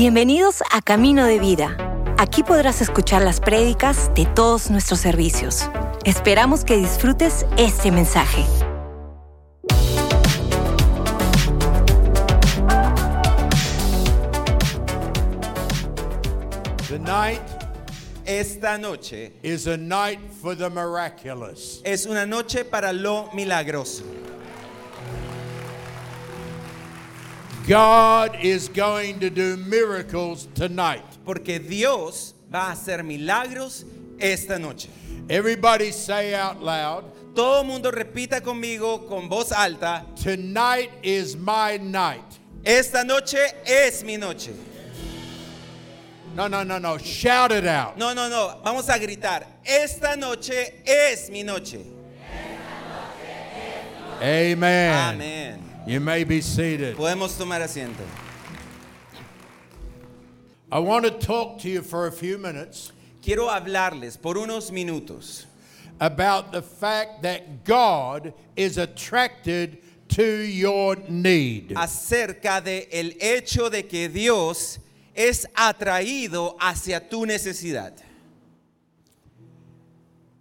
Bienvenidos a Camino de Vida. Aquí podrás escuchar las prédicas de todos nuestros servicios. Esperamos que disfrutes este mensaje. The night Esta noche is a night for the miraculous. es una noche para lo milagroso. God is going to do miracles tonight. Porque Dios va a hacer milagros esta noche. Everybody say out loud, Todo mundo repita conmigo con voz alta, Tonight is my night. esta noche es mi noche. No, no, no, no. Shout it out. No, no, no, vamos a gritar, esta noche es mi noche. Amen. Amén. You may be seated. Podemos tomar asiento. I want to talk to you for a few minutes Quiero hablarles por unos minutos about the fact that God is attracted to your need. acerca de el hecho de que Dios es atraído hacia tu necesidad.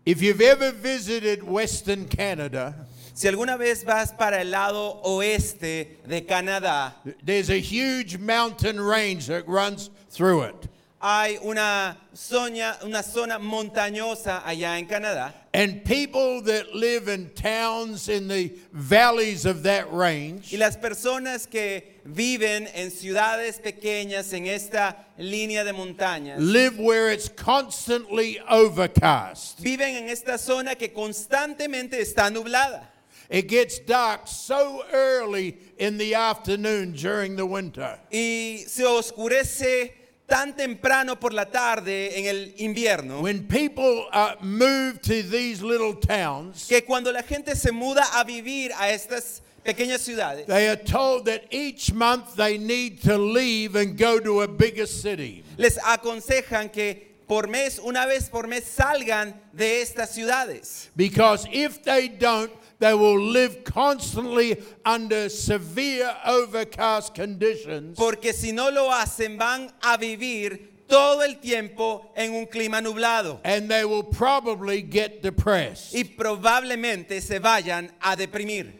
If you've ever visited Western Canada, Si alguna vez vas para el lado oeste de Canadá, there's a huge mountain range that runs through it. hay una zona, una zona montañosa allá en Canadá. And people that live in towns in the valleys of that range Y las personas que viven en ciudades pequeñas en esta línea de montañas live where it's constantly overcast. viven en esta zona que constantemente está nublada. It gets dark so early in the afternoon during the winter. Y se oscurece tan temprano por la tarde en el invierno When people uh, move to these little towns, que cuando la gente se muda a vivir a estas pequeñas ciudades, they are told that each month they need to leave and go to a bigger city. les aconsejan que por mes, una vez por mes, salgan de estas ciudades. Because if they don't, they will live constantly under severe overcast conditions. Porque si no lo hacen, van a vivir todo el tiempo en un clima nublado. And they will probably get depressed. Y probablemente se vayan a deprimir.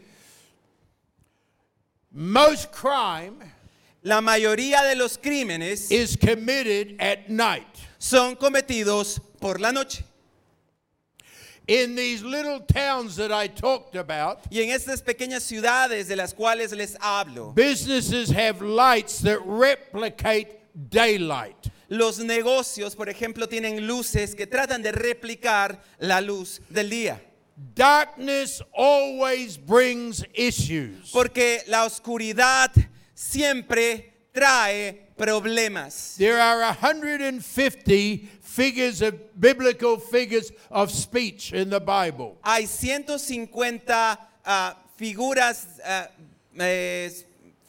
Most crime La mayoría de los crímenes is committed at night. son cometidos por la noche. In these little towns that I talked about, Y en estas pequeñas ciudades de las cuales les hablo, businesses have lights that replicate daylight. los negocios, por ejemplo, tienen luces que tratan de replicar la luz del día. Darkness always brings issues. Porque la oscuridad siempre trae problemas. There are 150 figures of biblical figures of speech in the Bible. Hay 150 ah, figuras, ah, eh,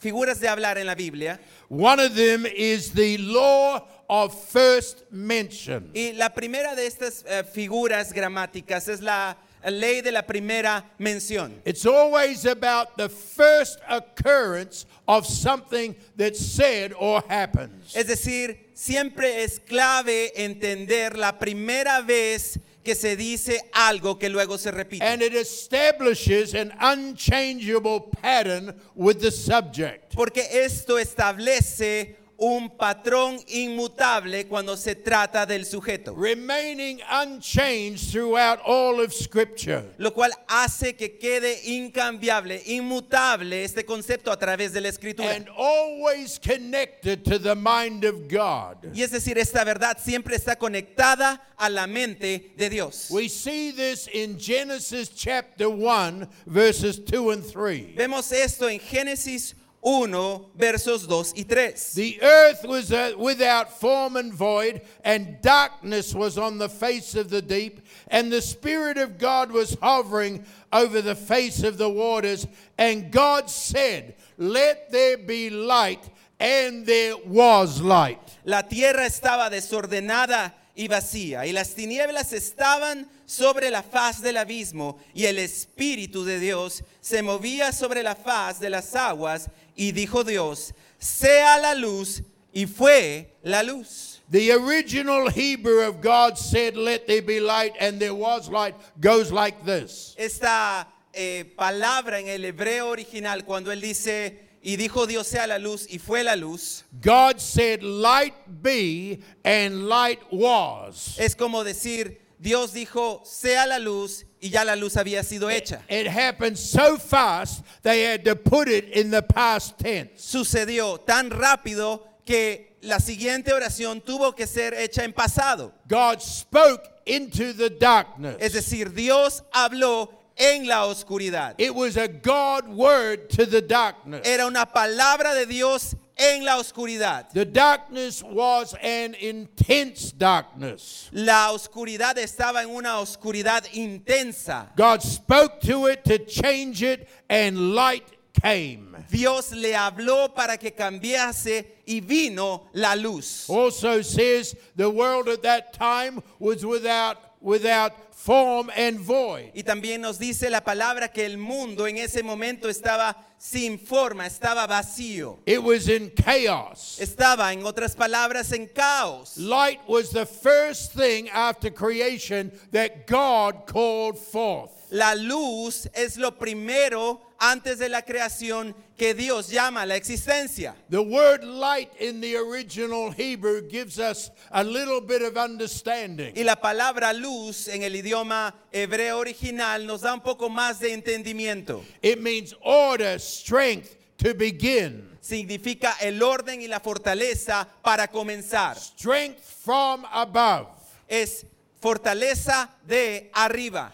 figuras de hablar en la Biblia. One of them is the law of first mention. Y la primera de estas eh, figuras gramáticas es la ley de la primera mención. It's always about the first occurrence of something that's said or happens. Es decir, siempre es clave entender la primera vez que se dice algo que luego se repite. And it establishes an unchangeable pattern with the subject. Porque esto establece un patrón inmutable cuando se trata del sujeto. remaining unchanged throughout all of Scripture. Lo cual hace que quede incambiable, inmutable este concepto a través de la escritura. And always connected to the mind of God. Y es decir, esta verdad siempre está conectada a la mente de Dios. We see this in Genesis chapter 1, verses 2 and 3. Vemos esto en Génesis 1, versos 2 y 3. The earth was uh, without form and void, and darkness was on the face of the deep, and the Spirit of God was hovering over the face of the waters. And God said, Let there be light, and there was light. La tierra estaba desordenada y vacía, y las tinieblas estaban sobre la faz del abismo, y el Espíritu de Dios se movía sobre la faz de las aguas, y dijo Dios, sea la luz, y fue la luz. The original Hebrew of God said, Let there be light, and there was light, goes like this. Esta eh, palabra en el hebreo original, cuando él dice, y dijo Dios sea la luz, y fue la luz, God said, Light be, and light was. es como decir, Dios dijo, sea la luz, y ya la luz había sido hecha. It happened so fast, they had to put it in the past tense. Sucedió tan rápido que la siguiente oración tuvo que ser hecha en pasado. God spoke into the darkness. Es decir, Dios habló en la oscuridad. It was a God word to the darkness. Era una palabra de Dios en la oscuridad. The darkness was an intense darkness. La oscuridad estaba en una oscuridad intensa. God spoke to it to change it, and light came. Dios le habló para que cambiase y vino la luz. Also says the world at that time was without without form and void. Y también nos dice la palabra que el mundo en ese momento estaba sin forma, estaba vacío. It was in chaos. Estaba, en otras palabras, en caos. Light was the first thing after creation that God called forth. La luz es lo primero antes de la creación que Dios llama la existencia. The word light in the original Hebrew gives us a little bit of understanding. Y la palabra luz en el idioma hebreo original nos da un poco más de entendimiento. It means order, strength to begin. Significa el orden y la fortaleza para comenzar. Strength from above. Es fortaleza de arriba.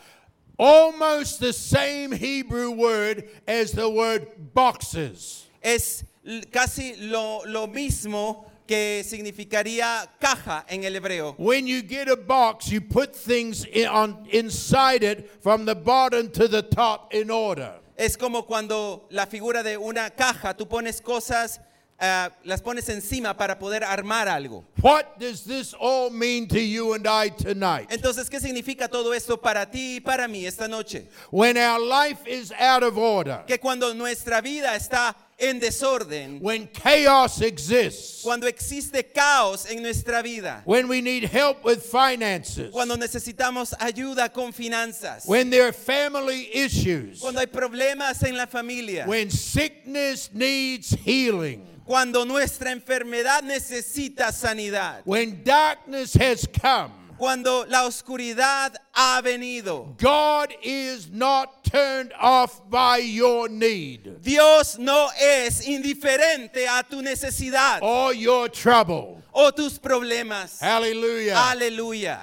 Almost the same Hebrew word as the word boxes. Es casi lo, lo mismo que significaría caja en el hebreo. When you get a box, you put things in, on, inside it from the bottom to the top in order. Es como cuando la figura de una caja, tú pones cosas, ah, las pones encima para poder armar algo. What does this all mean to you and I tonight? Entonces, ¿qué significa todo esto para ti y para mí esta noche? When our life is out of order, Que cuando nuestra vida está en desorden, when chaos exists, cuando existe caos en nuestra vida, when we need help with finances, cuando necesitamos ayuda con finanzas, when there are family issues, cuando hay problemas en la familia, when sickness needs healing, cuando nuestra enfermedad necesita sanidad, when darkness has come, cuando la oscuridad ha venido. God is not turned off by your need Dios no es indiferente a tu necesidad or your trouble. o tus problemas. Hallelujah. Aleluya.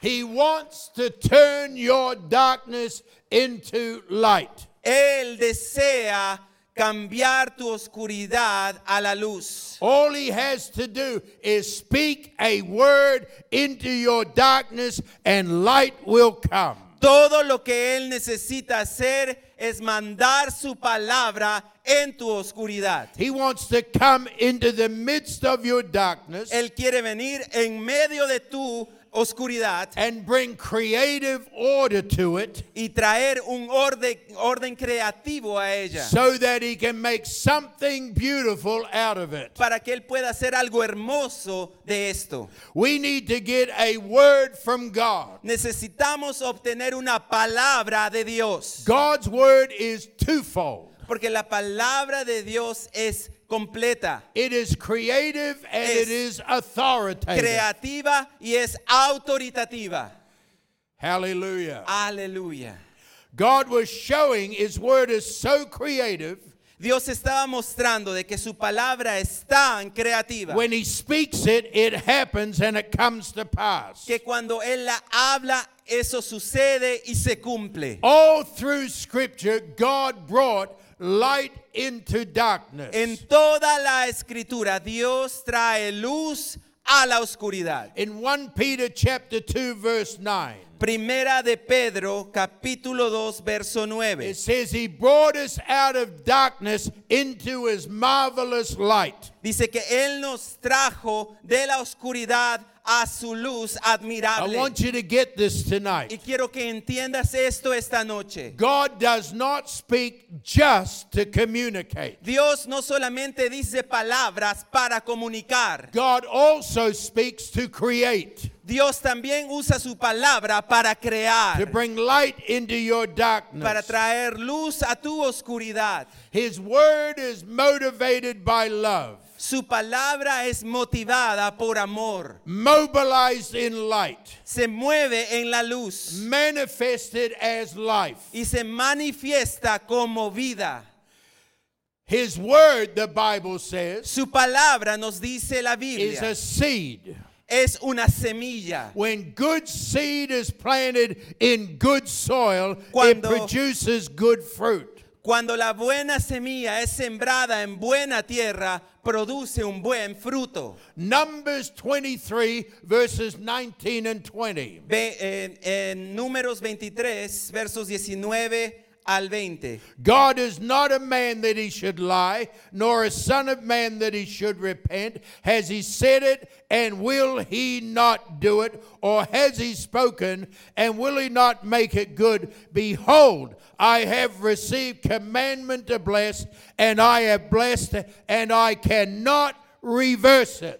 He wants to turn your darkness into light. Él desea cambiar tu oscuridad a la luz. All he has to do is speak a word into your darkness and light will come. Todo lo que Él necesita hacer es mandar su palabra en tu oscuridad. He wants to come into the midst of your darkness Él quiere venir en medio de tu oscuridad and bring creative order to it y traer un orden, orden creativo a ella so that he can make something beautiful out of it. para que Él pueda hacer algo hermoso de esto. We need to get a word from God. Necesitamos obtener una palabra de Dios, God's word is twofold. porque la palabra de Dios es completa, It is creative and Es it is authoritative. creativa y es autoritativa. Hallelujah. Aleluya. God was showing his word is so creative. Dios estaba mostrando de que su palabra es tan creativa When he speaks it, it happens and it comes to pass. que cuando Él la habla, eso sucede y se cumple. All through scripture, God brought light into darkness. En toda la escritura, Dios trae luz a la oscuridad. In 1 Peter chapter 2 verse 9, Primera de Pedro, capítulo 2, verso 9. It says, He brought us out of darkness into His marvelous light. Dice que Él nos trajo de la oscuridad a su luz I admirable. want you to get this Y tonight. quiero que entiendas esto esta noche. God does not speak just to communicate. Dios no solamente dice palabras para comunicar, God also speaks to create, Dios también usa su palabra para to crear, bring light into your para darkness. traer luz a tu oscuridad. His word is motivated by love, Su palabra es motivada por amor. mobilized in light, Se mueve en la luz manifested as life. y se manifiesta como vida. His word, the Bible says, Su palabra nos dice la is Biblia. a seed. Es una semilla. When good seed is planted in good soil, it Cuando- produces good fruit. Cuando la buena semilla es sembrada en buena tierra, produce un buen fruto. Numbers 23, verses 19 and 20. Ve en, en Números 23, versos 19 al 20. God is not a man that he should lie, nor a son of man that he should repent. Has he said it, and will he not do it? Or has he spoken, and will he not make it good? Behold, I have received commandment to bless, and I have blessed, and I cannot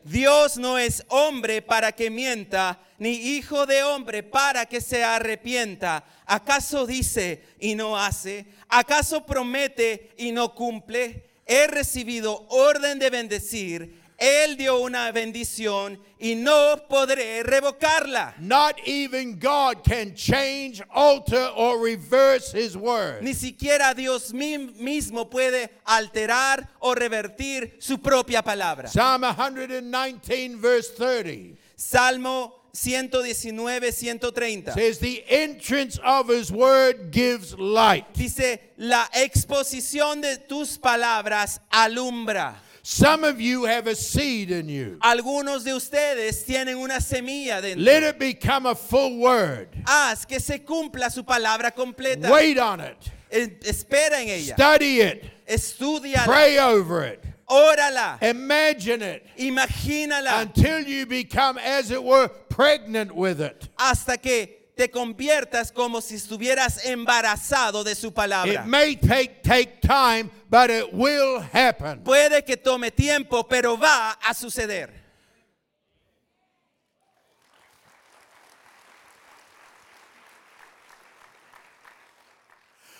Dios no es hombre para que mienta, ni hijo de hombre para que se arrepienta. ¿Acaso dice y no hace? ¿Acaso promete y no cumple? He recibido orden de bendecir. Él dio una bendición y no podré revocarla. Not even God can change, alter, or reverse his word. Ni siquiera Dios mi- mismo puede alterar o revertir su propia palabra. Psalm 119, verse 30. Salmo 119, 130. says the entrance of his word gives light. Dice, la exposición de tus palabras alumbra. Some of you have a seed in you. Algunos de ustedes tienen una semilla dentro. Let it become a full word. Haz que se cumpla su palabra completa. Wait on it. Espera en ella. Study it. Estudiala. Pray over it. Órala. Imagine it Imagínala. until you become, as it were, pregnant with it. Hasta que te conviertas como si estuvieras embarazado de su palabra. It may take, take time, but it will happen. Puede que tome tiempo, pero va a suceder.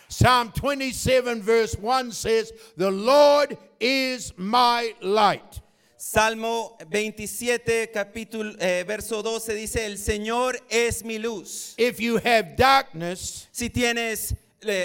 Psalm 27, verse 1 says, The Lord is my light. Salmo 27, capítulo, eh, verso 12 dice, el Señor es mi luz. If you have darkness, Si tienes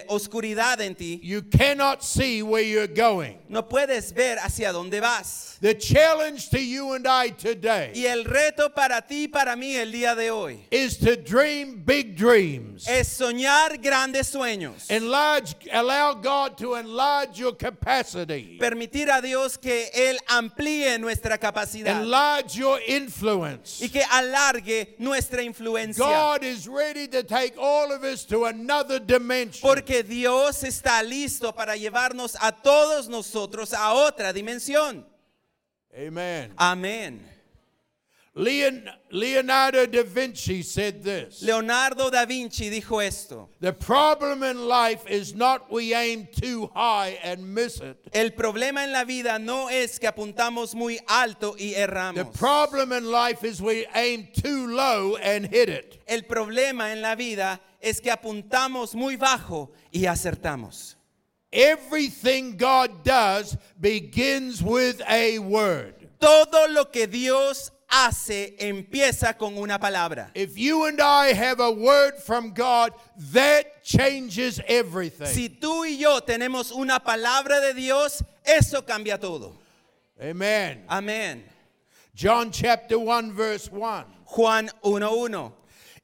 oscuridad en ti, you cannot see where you're going. no puedes ver hacia dónde vas. The challenge to you and I today Y el reto para ti y para mí el día de hoy is to dream big dreams. es soñar grandes sueños. Enlarge, allow God to enlarge your capacity. Permitir a Dios que Él amplíe nuestra capacidad Enlarge your influence. y que alargue nuestra influencia. God is ready to take all of us to another dimension. Porque Dios está listo para llevarnos a todos nosotros a otra dimensión. Amen. Amén. Leon, Leonardo da Vinci said this Leonardo da Vinci dijo esto. The problem in life is not we aim too high and miss it. El problema en la vida no es que apuntamos muy alto y The erramos. problem in life is we aim too low and hit it. El problema en la vida es que apuntamos muy bajo y acertamos. Everything God does begins with a word. Todo lo que Dios hace empieza con una palabra. If you and I have a word from God, that changes everything. Si tú y yo tenemos una palabra de Dios, eso cambia todo. Amen. Amén. John chapter 1, verse 1. Juan 1.1.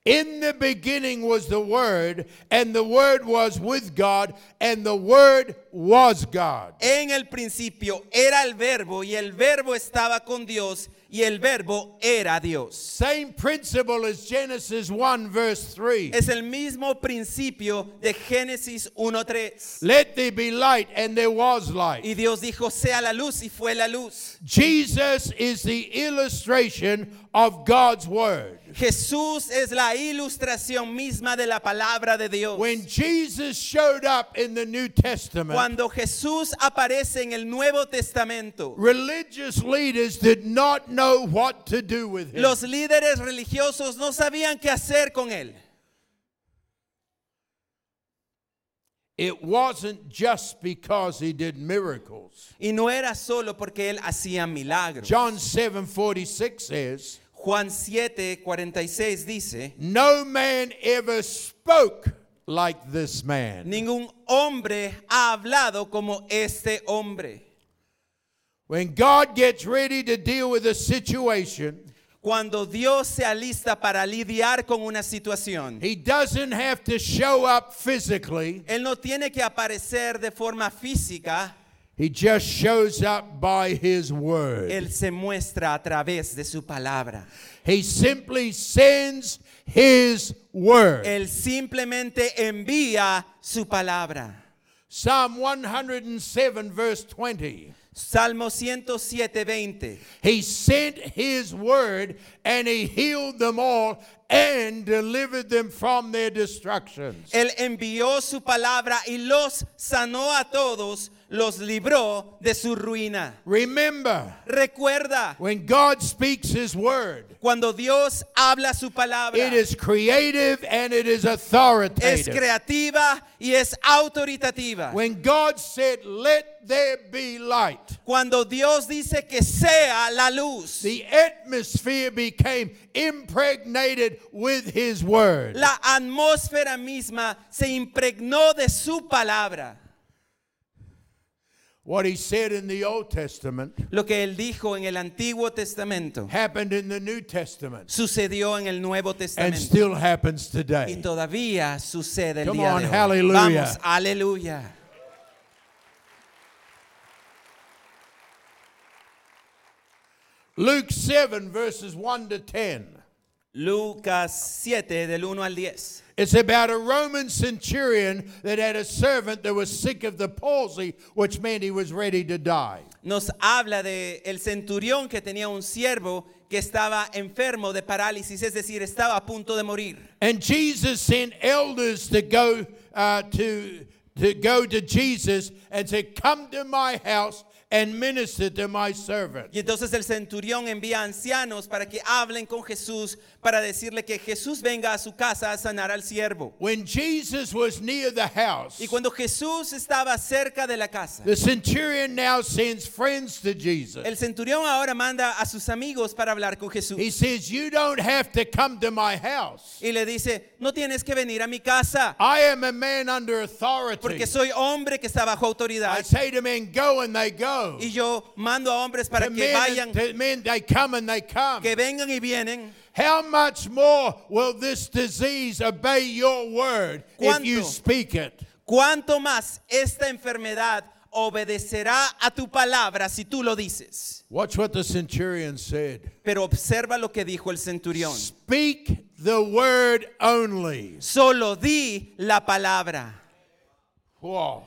In the beginning was the Word, and the Word was with God, and the Word was God. En el principio era el verbo y el verbo estaba con Dios y el verbo era Dios. Same principle as Genesis 1, verse 3. Es el mismo principio de Génesis 1.3. Let there be light, and there was light. Y Dios dijo, sea la luz y fue la luz. Jesus is the illustration of God's word. Jesús es la ilustración misma de la palabra de Dios. When Jesus showed up in the New Testament, Cuando Jesús aparece en el Nuevo Testamento, religious leaders did not know what to do with him. los líderes religiosos no sabían qué hacer con él. It wasn't just because he did miracles. Y no era solo porque él hacía milagros. John 7:46 says, Juan 7, 46 dice, "No man ever spoke like this man." ningún hombre ha hablado como este hombre. When God gets ready to deal with a situation, Cuando Dios se alista para lidiar con una situación, he doesn't have to show up physically. Él no tiene que aparecer de forma física, He just shows up by his word. Él se muestra a través de su palabra. He simply sends his word. Él simplemente envía su palabra. Psalm 107, verse 20. Salmo 107, 20. He sent his word and he healed them all and delivered them from their destructions. Él envió su palabra y los sanó a todos, los libró de su ruina. Remember, Recuerda, when God speaks his word, cuando Dios habla su palabra, it is creative and it is es authoritative. creativa y es autoritativa. When God said, Let there be light, Cuando Dios dice que sea la luz, the atmosphere became impregnated with his word. la atmósfera misma se impregnó de su palabra. What he said in the Old Testament Lo que él dijo en el Antiguo Testamento happened in the New Testament sucedió en el Nuevo and Testamento. still happens Y today. todavía sucede el Come día on, de hoy. hallelujah. Vamos, aleluya. Luke 7, verses 1 to 10. Lucas 7 del 1 al 10. It's about a Roman centurion that had a servant that was sick of the palsy, which meant he was ready to die. Nos habla de el centurión que tenía un siervo que estaba enfermo de parálisis, es decir, estaba a punto de morir. And Jesus sent elders to go uh, to, to go to Jesus and said, Come to my house and minister to my servant. Y entonces el centurión envía ancianos para que hablen con Jesús, para decirle que Jesús venga a su casa a sanar al siervo. When Jesus was near the house, Y cuando Jesús estaba cerca de la casa, the centurion now sends friends to Jesus. el centurión ahora manda a sus amigos para hablar con Jesús. He says, You don't have to come to my house. Y le dice, no tienes que venir a mi casa, I am a man under authority. porque soy hombre que está bajo I autoridad. say to men, Go and they go. Y yo mando a hombres para To que men, vayan, to men, they come and they come. que vengan y vienen. How much more will this disease obey your word if you speak it? ¿Cuánto más esta enfermedad obedecerá a tu palabra si tú lo dices? Watch what the centurion said. Pero observa lo que dijo el centurión. Speak the word only. Solo di la palabra. Whoa.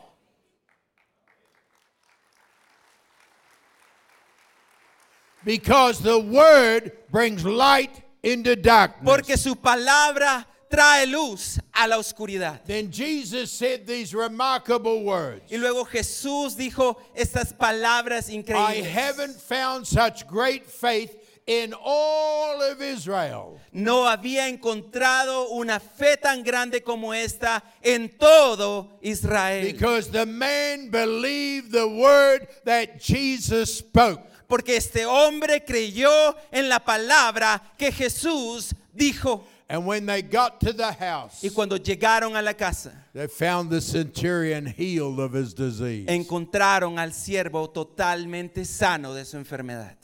Because the word brings light into darkness. Porque su palabra trae luz a la oscuridad. then Jesus said these remarkable words. Y luego Jesús dijo estas palabras increíbles. I haven't found such great faith in all of Israel. No había encontrado una fe tan grande como esta en todo Israel. Because the man believed the word that Jesus spoke. Porque este hombre creyó en la palabra que Jesús dijo. And when they got to the house, Y cuando llegaron a la casa, they found the centurion healed of his disease. encontraron al siervo totalmente sano de su enfermedad.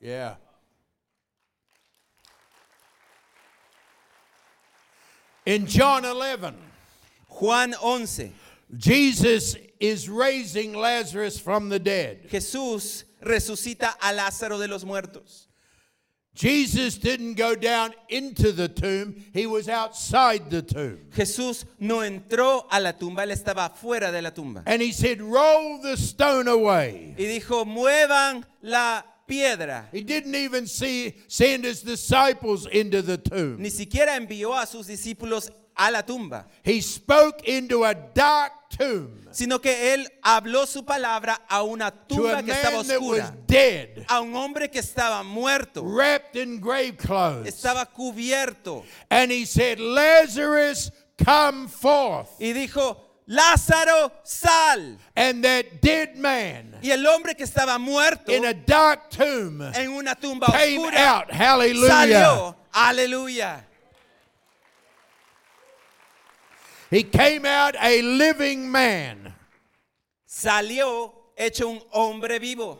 Yeah. In John 11, Juan 11. Jesus is raising Lazarus from the dead. Jesús resucita a Lázaro de los muertos. Jesus didn't go down into the tomb, he was outside the tomb. Jesús no entró a la tumba, él estaba fuera de la tumba. And he said, Roll the stone away. Y dijo, muevan la piedra. He didn't even see, send his disciples into the tomb. Ni siquiera envió a sus discípulos a la tumba, He spoke into a dark tomb sino que él habló su palabra a una tumba que estaba oscura, dead, a un hombre que estaba muerto, wrapped in grave clothes. estaba cubierto. And he said, Lazarus, come forth. Y dijo, Lázaro, sal. And that dead man Y el hombre que estaba muerto in a dark tomb en una tumba came oscura out. Hallelujah. salió. Aleluya. He came out a living man. Salió hecho un hombre vivo.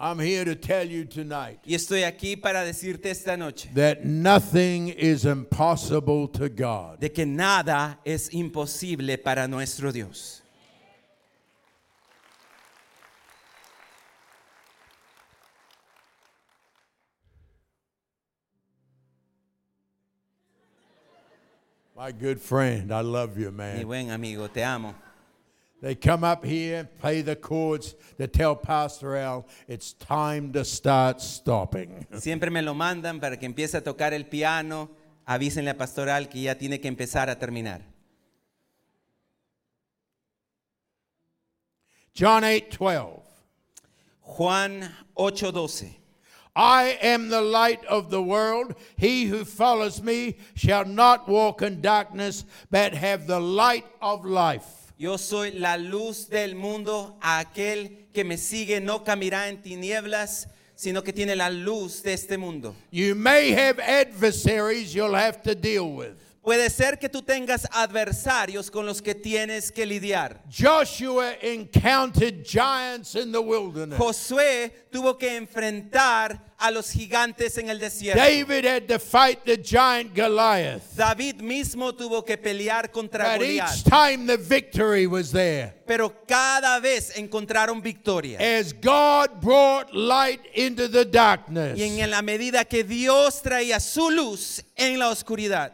I'm here to tell you tonight Y estoy aquí para decirte esta noche that nothing is impossible to God. de que nada es imposible para nuestro Dios. My good friend, I love you, Mi man. buen amigo, te amo. They come up here, play the chords to tell Pastor Al it's time to start stopping. Siempre me lo mandan para que empiece a tocar el piano. Avísenle a Pastoral que ya tiene que empezar a terminar. John 8 12. Juan 8:12. I am the light of the world. He who follows me shall not walk in darkness, but have the light of life. Yo soy la luz del mundo. Aquel que me sigue no caminará en tinieblas, sino que tiene la luz de este mundo. You may have adversaries you'll have to deal with. Puede ser que tú tengas adversarios con los que tienes que lidiar. Joshua encountered giants in the wilderness. Josué tuvo que enfrentar a los gigantes en el desierto. David had to fight the giant Goliath. David mismo tuvo que pelear contra But each Goliat. time the victory was there. Pero cada vez encontraron victoria. As God brought light into the darkness, Y en la medida que Dios traía su luz en la oscuridad,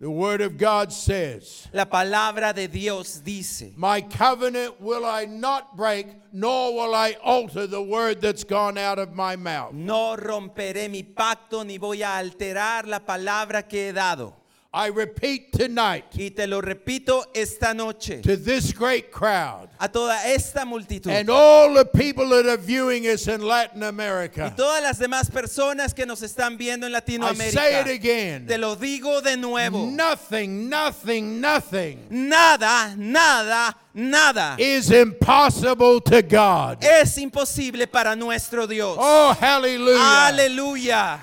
the Word of God says, la palabra de Dios dice, My covenant will I not break, nor will I alter the word that's gone out of my mouth. no romperé mi pacto ni voy a alterar la palabra que he dado. I repeat tonight Y te lo repito esta noche to this great crowd a toda esta multitud and all the people that are viewing us in Latin y America. todas las demás personas que nos están viendo en I say it Latinoamérica. again. Te lo digo de nuevo. Nothing, nothing, nothing Nada, nada, nada is impossible to God. es imposible para nuestro Dios. Oh, hallelujah. Aleluya.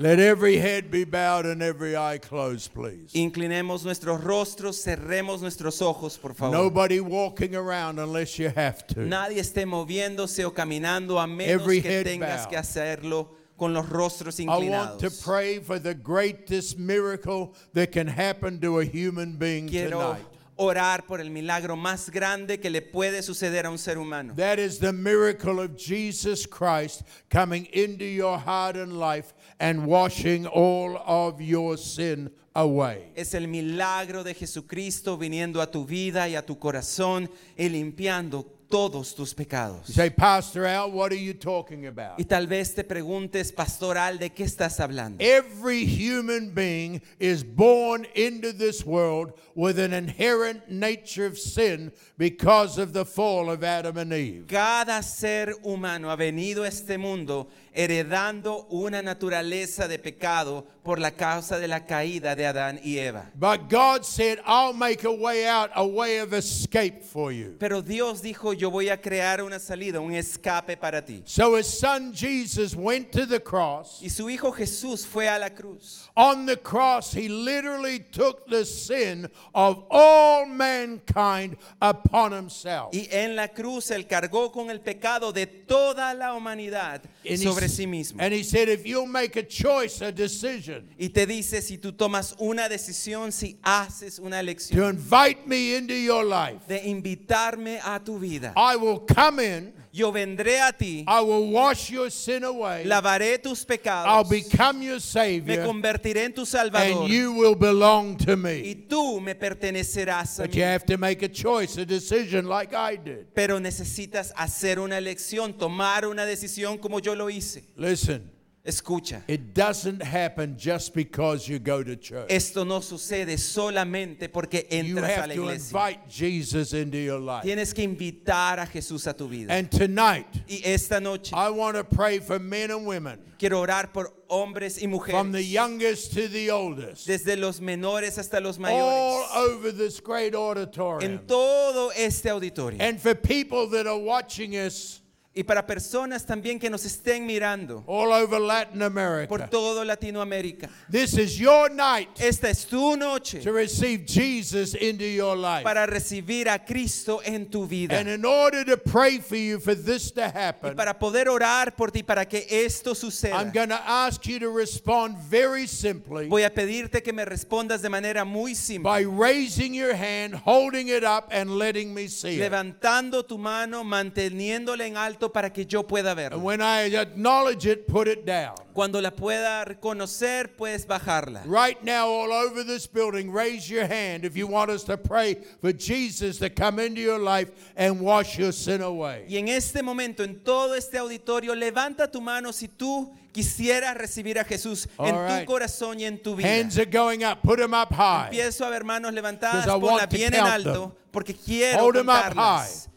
Let every head be bowed and every eye closed, please. Inclinemos nuestros rostros, cerremos nuestros ojos, por favor. Nobody walking around unless you have to. Nadie esté moviéndose o caminando a menos Every que tengas bowed. que hacerlo con los rostros inclinados. I want to pray for the greatest miracle that can happen to a human being Quiero tonight. orar por el milagro más grande que le puede suceder a un ser humano. That is the miracle of Jesus Christ coming into your heart and life and washing all of your sin away. Es el milagro de Jesucristo viniendo a tu vida y a tu corazón y limpiando todos tus pecados. You say, Pastor Al, what are you talking about? Y tal vez te preguntes, pastoral, ¿de qué estás hablando? Every human being is born into this world with an inherent nature of sin because of the fall of Adam and Eve. Cada ser humano ha venido a este mundo heredando una naturaleza de pecado por la causa de la caída de Adán y Eva. But God said, I'll make a way out, a way of escape for you. Pero Dios dijo, yo voy a crear una salida, un escape para ti. So his son Jesus went to the cross. Y su hijo Jesús fue a la cruz. On the cross, he literally took the sin of all mankind upon himself. Y en la cruz él cargó con el pecado de toda la humanidad And he sobre sí mismo. And he said, if you'll make a choice, a decision Y te dice si tú tomas una decisión, si haces una elección, to invite me into your life, de invitarme a tu vida, I will come in, yo vendré a ti, I will wash your sin away, lavaré tus I'll pecados, become your me Savior, convertiré en tu Salvador and you will belong to y me. tú me pertenecerás a But mí. you have to make a choice, a decision like I did. Pero necesitas hacer una elección, tomar una decisión como yo lo hice. Listen, Escucha, it doesn't happen just because you go to church. esto no sucede solamente porque entras a la iglesia. You have to invite Jesus into your life. Tienes que invitar a Jesús a tu vida. And tonight, Y esta noche I want to pray for men and women, quiero orar por hombres y mujeres. from the youngest to the oldest, desde los menores hasta los mayores. all over this great auditorium. en todo este auditorio. And for people that are watching us Y para personas también que nos estén mirando all over Latin por America, todo Latinoamérica. this is your night Esta es tu noche to receive Jesus into your life. para recibir a Cristo en tu vida. And in order to pray for you for this to Y para poder orar por ti, para que esto I'm suceda, going to ask you to respond very simply voy a pedirte que me respondas de manera muy simple, by raising your hand, holding it up, and letting me see it. levantando tu mano, manteniéndola en alto para que yo pueda verla. when I acknowledge it, put it down. Cuando la pueda reconocer, puedes bajarla. Right now, all over this building, raise your hand if you want us to pray for Jesus to come into your life and wash your sin away. Y en este momento, en todo este auditorio, levanta tu mano si tú quisieras recibir a Jesús en right. tu corazón y en tu vida. Hands are going up. Put them up high. Empiezo a ver manos levantadas, ponla bien en alto, them. porque quiero Hold 'em contarlas.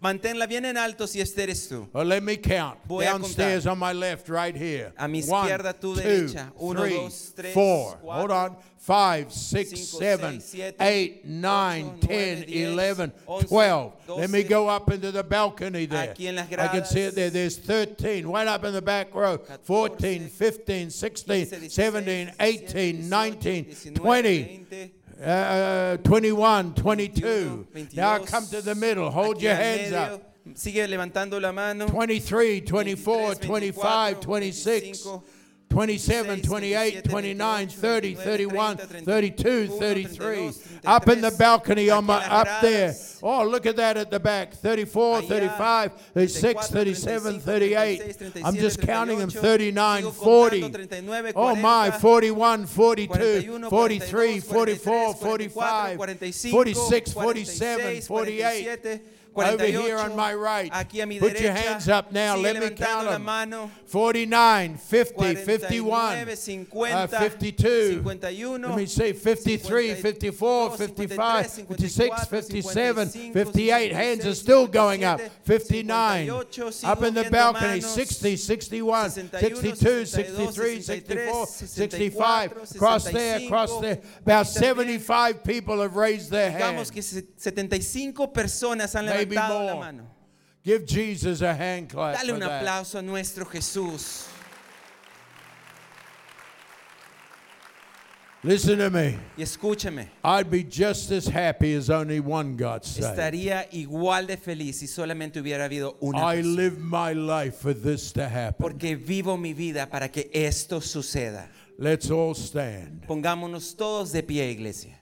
Manténla bien en alto si este eres tú. Well, let me count. Voy Downstairs on my left, right here. A mi izquierda, tu derecha. Uno, three, dos, tres, four. cuatro, Hold on. Five, six, cinco, seven, seis, siete, eight, ocho, nine, nueve, ten, diez, eleven, once, twelve. Let me go up into the balcony there. Las I can see it there. There's 13. Right up in the back row. 14, 15, 16, 15, 17, 18, 19, 19, 20. 20, Uh, 21, 22. 21, Now come to the middle. Hold your hands medio. up. Sigue levantando la mano. 23, 24, 23, 25, 26, 27, 28, 29, 30, 31, 32, 33. Up in the balcony on my up there. Oh, look at that at the back. 34, 35, 36, 37, 38. I'm just counting them 39, 40. Oh my, 41, 42, 43, 44, 45, 46, 47, 48. Over here on my right. Aquí a mi Put your hands up now. Sigue Let me count them. mano. 49, 50, 49, 51, 50, uh, 52. 51, Let me see, 53, 54, 55, 56, 57, 58. Hands are still going up. 59. Up in the balcony, 60, 61, 62, 63, 64, 65. Across there, across there. About 75 people have raised their Digamos hands. que 75 personas han levantado la mano. Give Jesus a hand clap. Dale un that. aplauso a nuestro Jesús. Listen to me. Y escúchame, I'd be just as happy as only one got saved. estaría igual de feliz si solamente hubiera habido una I persona. live my life for this to happen. Porque vivo mi vida para que esto suceda. Let's all stand. Pongámonos todos de pie, iglesia.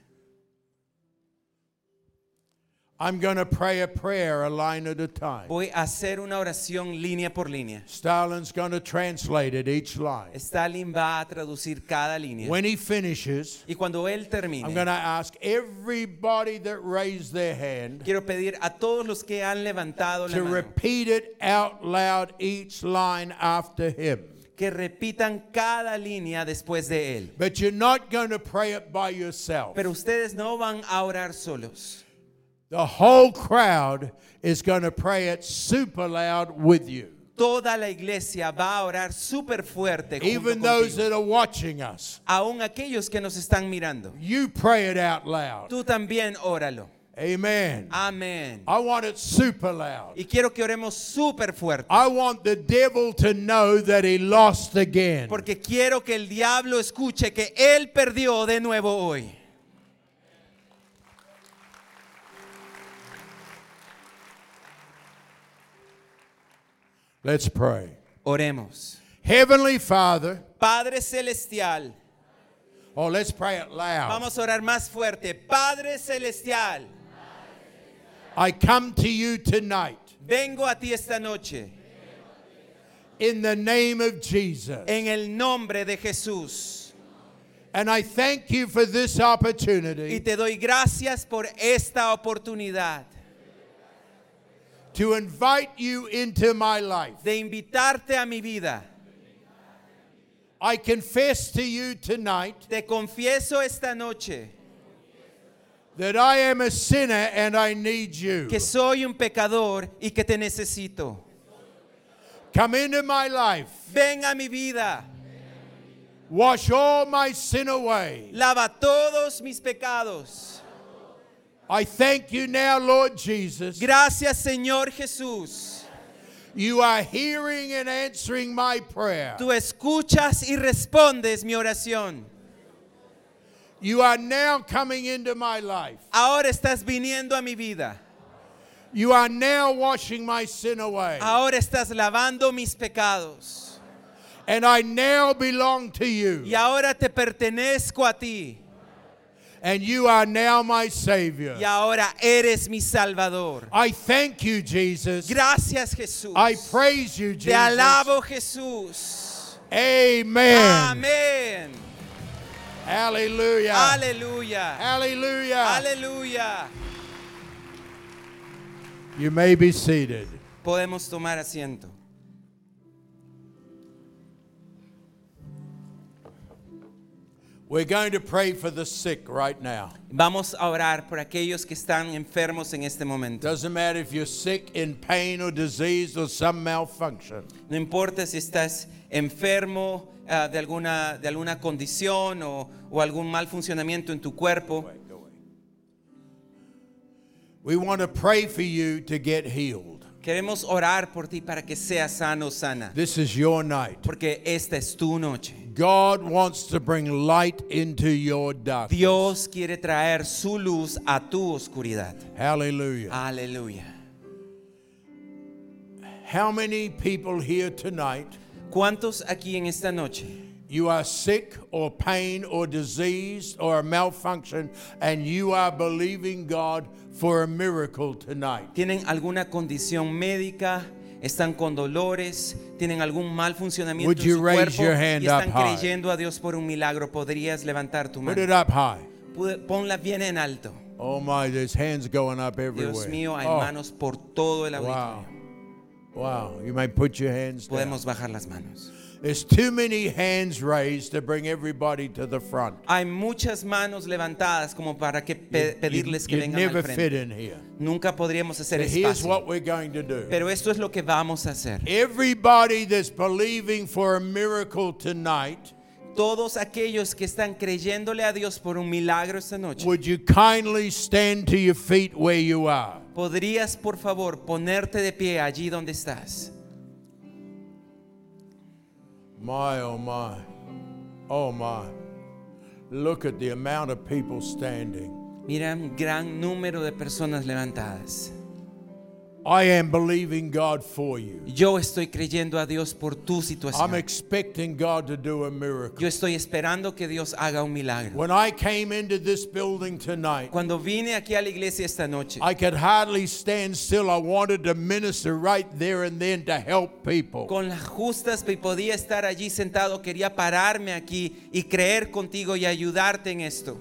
I'm going to pray a prayer a line at a time. Voy a hacer una oración línea por línea. Stalin's going to translate it each line. Stalin va a traducir cada línea. When he finishes, Y cuando él I'm termine, going to ask everybody that raised their hand quiero pedir a todos los que han levantado la to mano repeat it out loud each line after him. que repitan cada línea después de él. But you're not going to pray it by yourself. Pero ustedes no van a orar solos. The whole crowd is going to pray it super loud with you. Toda la iglesia va a orar súper fuerte. Even those that are watching us, Aún aquellos que nos están mirando. you pray it out loud. Tú también óralo. Amen. Amén. I want it super loud. Y quiero que oremos súper fuerte. I want the devil to know that he lost again. Porque quiero que el diablo escuche que él perdió de nuevo hoy. Let's pray. Oremos. Heavenly Father, Padre Celestial. oh, let's pray it loud. Vamos a orar más fuerte. Padre Celestial. I come to you tonight Vengo a ti esta noche in the name of Jesus. en el nombre de Jesús. And I thank you for this Y opportunity te doy gracias por esta oportunidad to invite you into my life. de invitarte a mi vida. I confess to you tonight Te confieso esta noche that I am a sinner and I need you. que soy un pecador y que te necesito. Come into my life. Ven a mi vida. Wash all my sin away. Lava todos mis pecados. I thank you now, Lord Jesus. Gracias Señor Jesús. You are hearing and answering my prayer. Tú escuchas y respondes mi oración. You are now coming into my life. Ahora estás viniendo a mi vida. You are now washing my sin away. Ahora estás lavando mis pecados. And I now belong to you. Y ahora te pertenezco a ti. And you are now my Savior. Y ahora eres mi Salvador. I thank you, Jesus. Gracias Jesús. I praise you, Jesus. Te alabo Jesús. Amen. Amén. Hallelujah. Aleluya. Hallelujah. Aleluya. You may be seated. Podemos tomar asiento. We're going to pray for the sick right now. Vamos a orar por aquellos que están enfermos en este momento. Doesn't matter if you're sick in pain or disease or some malfunction. No importa si estás enfermo ah, de, alguna, de alguna condición o, o algún mal funcionamiento en tu cuerpo. We want to pray for you to get healed. Queremos orar por ti para que seas sano sana. This is your night. Porque esta es tu noche. God wants to bring light into your darkness. Dios quiere traer su luz a tu oscuridad. Hallelujah. Aleluya. How many people here tonight ¿Cuántos aquí en esta noche you are sick or pain or disease or a malfunction and you are believing God for a miracle tonight? tienen alguna condición médica? ¿Están con dolores? ¿Tienen algún mal funcionamiento Would en you su raise cuerpo? your hand y están up high? creyendo a Dios por un milagro. ¿Podrías levantar tu Put it mano? up high. Pude- Ponla bien en alto. Oh my, there's hands going up everywhere. Dios mío, hay Oh, manos por todo el wow. auditorio. Wow. You may put your hands down. Podemos bajar las manos. There's too many hands raised to bring everybody to the front. Hay muchas manos levantadas como para que pe- You- pedirles que you'd vengan never al fit in here. Nunca podríamos hacer So here's espacio. what we're going to do. Pero esto es lo que vamos a hacer. Everybody that's believing for a miracle tonight, Todos aquellos que están creyéndole a Dios por un milagro esta noche, would you kindly stand to your feet where you are? ¿podrías por favor ponerte de pie allí donde estás? My, oh my. Oh my. Look at the amount of people standing. Mira gran número de personas levantadas. I am believing God for you. Yo estoy creyendo a Dios por tu I'm expecting God to do a miracle. Yo estoy esperando que Dios haga un milagro. When I came into this building tonight, Cuando vine aquí a la iglesia esta noche, I could hardly stand still. I wanted to minister right there and then to help people. con las justas podía estar allí sentado, quería pararme aquí y creer contigo y ayudarte en esto.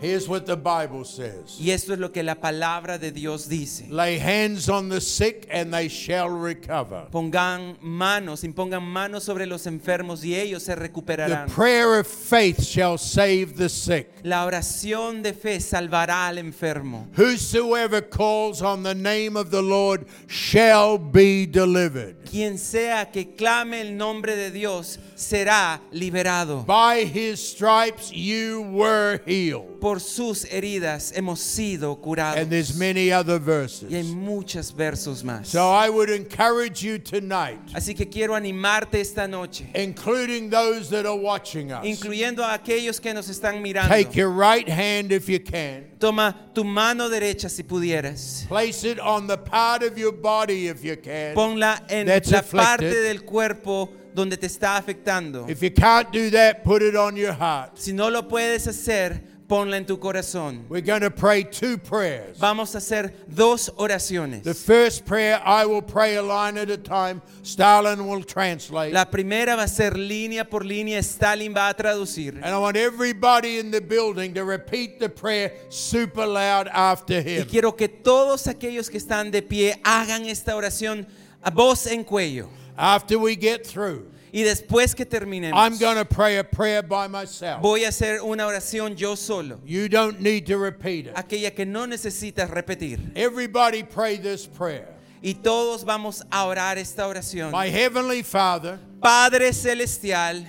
Here's what the Bible says Y esto es lo que la palabra de Dios dice. Lay hands on the sick and they shall recover. Pongan manos, impongan manos sobre los enfermos y ellos se recuperarán. The prayer of faith shall save the sick. La oración de fe salvará al enfermo. Whosoever calls on the name of the Lord shall be delivered. Quien sea que clame el nombre de Dios será liberado. By his stripes you were healed. Por sus heridas hemos sido curados. And there's many other Y hay verses. muchos versos más. So I would encourage you tonight, Así que quiero animarte esta noche, including those that are watching us. incluyendo a aquellos que nos están mirando. Take your right hand if you can. Toma tu mano derecha si pudieras. Place it on the part of your body if you can. Ponla en That's la afflicted. parte del cuerpo donde te está afectando. If you can't do that, put it on your heart. Si no lo puedes hacer, ponla en tu corazón. We're going to pray two prayers. Vamos a hacer dos oraciones. The first prayer, I will pray a line at a time. Stalin will translate. La primera va a ser línea por línea, Stalin va a traducir. And I want everybody in the building to repeat the prayer super loud after Y him. quiero que todos aquellos que están de pie hagan esta oración a voz en cuello. After we get through, Y después que I'm terminemos, going to pray a prayer by myself. voy a hacer una oración yo solo. You don't need to repeat it. Aquella que no necesitas repetir. Everybody pray this prayer. Y todos vamos a orar esta oración. My heavenly Father, Padre Celestial,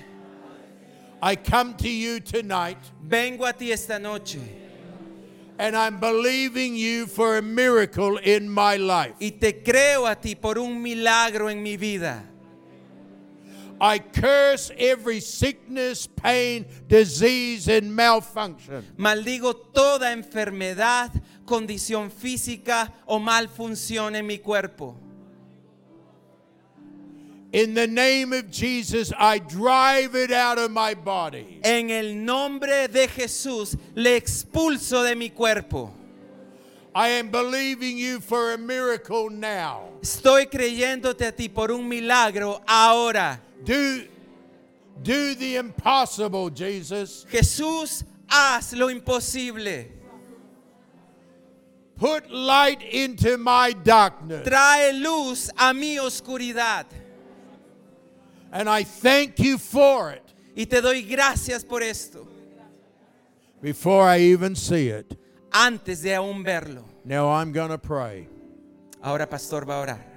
I come to you tonight vengo a ti esta noche and I'm believing you for a miracle in my life. y te creo a ti por un milagro en mi vida. I curse every sickness, pain, disease, and malfunction. Maldigo toda enfermedad, condición física o malfunción en mi cuerpo. In the name of Jesus, I drive it out of my body. En el nombre de Jesús le expulso de mi cuerpo. I am believing you for a miracle now. Estoy creyéndote a ti por un milagro ahora. Do, do the impossible, Jesus. Jesús, haz lo imposible. Put light into my darkness. Trae luz a mi oscuridad. And I thank you for it Y te doy gracias por esto, before I even see it. antes de aún verlo. Now I'm going to pray. Ahora pastor va a orar.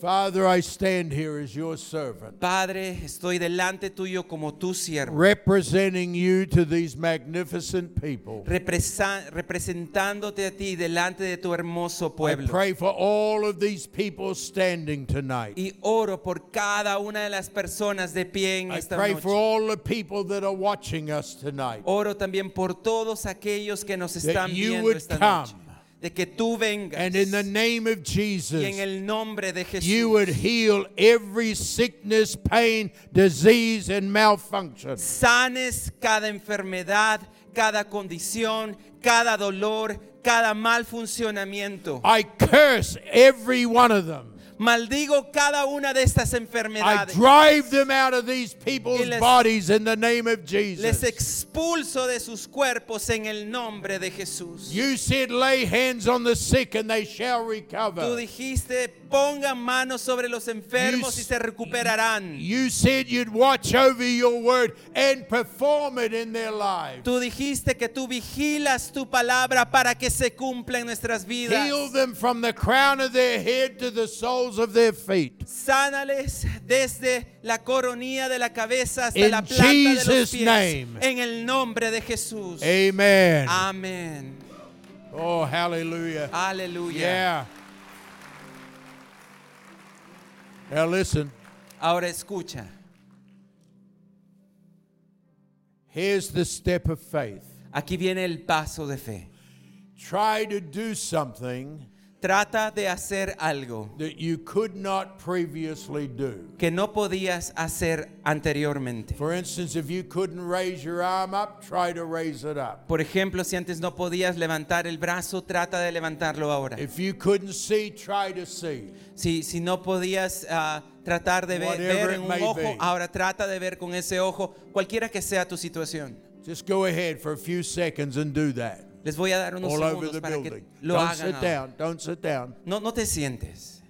Father, I stand here as your servant, Padre, estoy delante tuyo como tu siervo, representing you to these magnificent people. represa- representándote a ti delante de tu hermoso I pueblo. pray for all of these people standing tonight. Y oro por cada una de las personas de pie en I esta pray noche. for all the people that are watching us tonight. Oro también por todos aquellos que nos That están you viendo would esta come. noche. De que tú vengas. And in the name of y en el nombre de Jesús. you would heal every sickness, pain, disease, and malfunction. sanes cada enfermedad, cada condición, cada dolor, cada mal funcionamiento. I curse every one of them. Maldigo cada una de estas I enfermedades. drive them out of these people's les- bodies in the name of Les Jesus. expulso de sus cuerpos en el nombre de Jesús. You said, lay hands on the sick and they shall Tú recover. dijiste, pongan manos sobre los enfermos You y se recuperarán. You said you'd watch over your word and perform it in their lives. Tú dijiste que tú vigilas tu palabra para que se cumpla en nuestras vidas. Heal them from the crown of their head to the soles of their feet. Sánales desde la coronilla de la cabeza hasta In la planta de los Jesus' pies. name. En el nombre de Jesús. Amen. Amén. Oh, hallelujah. Aleluya. Yeah. Now listen, Ahora escucha. here's the step of faith. Aquí viene el paso de fe. Try to do something Trata de hacer algo that you could not previously do. que no podías hacer anteriormente. For instance, if you couldn't raise your arm up, try to raise it up. Por ejemplo, si antes no podías levantar el brazo, trata de levantarlo ahora. If you couldn't see, try to see. Si, si no podías ah, tratar de ver, ver en un ojo, be. ahora trata de ver con ese ojo, cualquiera que sea tu situación. Just go ahead for a few seconds and do that. Les voy a dar unos All over segundos the para que building. lo Don't hagan. sit ahora. down. Don't sit down. No, no te sientes.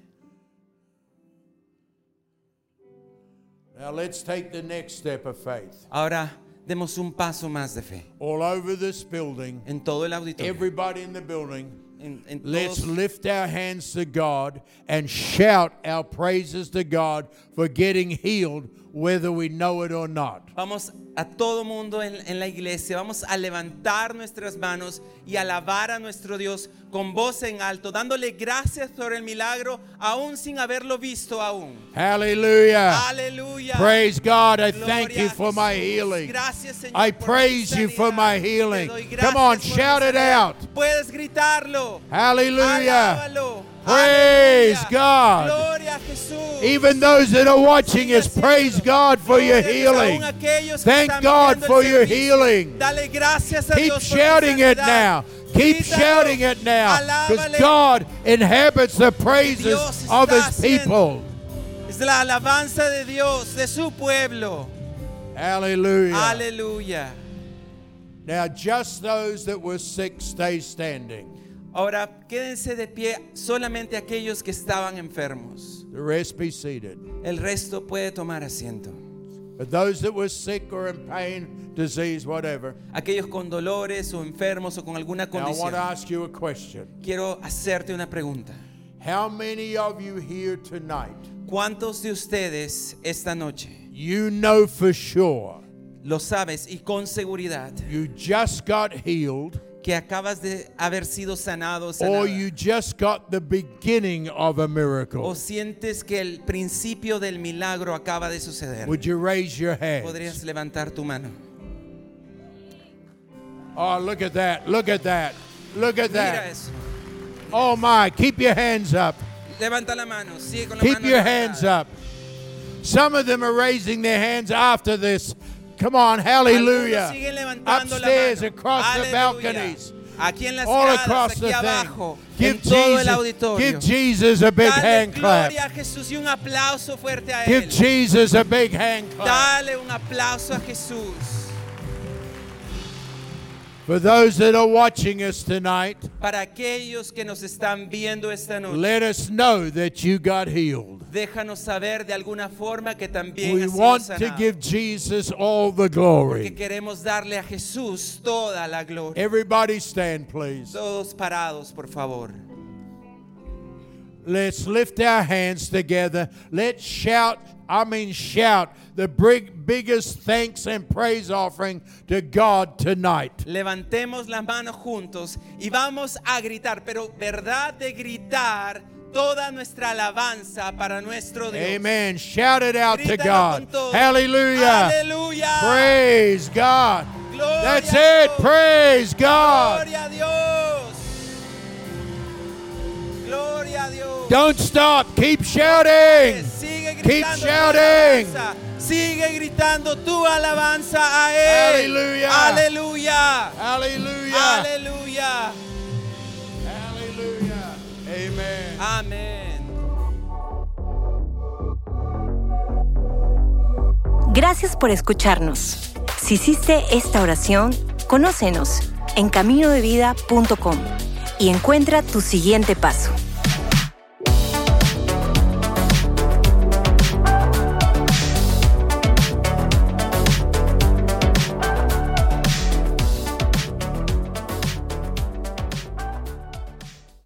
Now let's take the next step of faith. Ahora demos un paso más de fe. All over this building, En todo el auditorio. everybody in the building, en, en let's todos- lift our hands to God and shout our praises to God for getting healed, whether we know it or not. vamos a todo mundo en, en la iglesia, vamos a levantar nuestras manos y alabar a nuestro Dios con voz en alto, dándole gracias por el milagro, aún sin haberlo visto aún. Hallelujah. Aleluya. Praise God. I Gloria thank you for my healing. Gracias, Señor, I praise you for my healing. Come on, shout it out. Puedes gritarlo. Hallelujah. Alábalo. Praise. God. Gloria a Jesús. Even those that are watching us, praise. God for your Gloria a Dios. healing. Aún aquellos que Thank God for your healing. Dale gracias a Keep Dios por tu shouting it now. Keep shouting it now. Because God inhabits the praises of His people. La alabanza de Dios, de su pueblo. Hallelujah. Aleluya. Now, just those that were sick, stay standing. Ahora, quédense de pie solamente aquellos que estaban enfermos. The rest be seated. El resto puede tomar asiento. But those that were sick or in pain, disease, whatever. Aquellos con dolores o enfermos o con alguna Now, I want to condición. ask you a question. Quiero hacerte una pregunta. How many of you here tonight, ¿Cuántos de ustedes esta noche you know for sure lo sabes y con seguridad you just got healed que acabas de haber sido sanado o or you just got the beginning of a o miracle? sientes que el principio del milagro acaba de suceder? Would you raise your hands? Podrías levantar tu mano. Oh, look at that. Look at that. Look at Mira that. eso. Oh, my. Keep your hands up. Levanta la mano. Sigue con la Keep mano your levantada. hands up. Some of them are raising their hands after this. Come on, hallelujah. Algunos siguen levantando Upstairs, across the balconies, Aquí en las all gradas, across aquí the abajo, thing. Give todo el Jesus, auditorio. give Jesus a big Dale hand clap. a Jesús y un aplauso fuerte a Give él. Jesus a big hand clap. Dale un aplauso a Jesús. For those that are watching us tonight, Para aquellos que nos están viendo esta noche, let us know that you got healed. déjanos saber de alguna forma que también We has sido want to sanado. give Jesus all the glory. queremos darle a Jesús toda la gloria. Everybody stand, please. Todos parados, por favor. Let's lift our hands together. Let's shout, I mean, shout the big, biggest thanks and praise offering to God tonight. Levantemos las manos juntos y vamos a gritar, pero verdad de gritar toda nuestra alabanza para nuestro Dios. Amen. Shout it out to God. todo. Hallelujah. Praise God. Gloria That's it. Praise God. Gloria a Dios. Gloria a Dios. Don't stop. Keep shouting. Sigue Keep gritando tu shouting. alabanza. Sigue gritando tu alabanza a Él. Aleluya. Aleluya. Hallelujah. Aleluya. Hallelujah. Amen. Amén. Gracias por escucharnos. Si hiciste esta oración, conócenos en caminodevida.com y encuentra tu siguiente paso.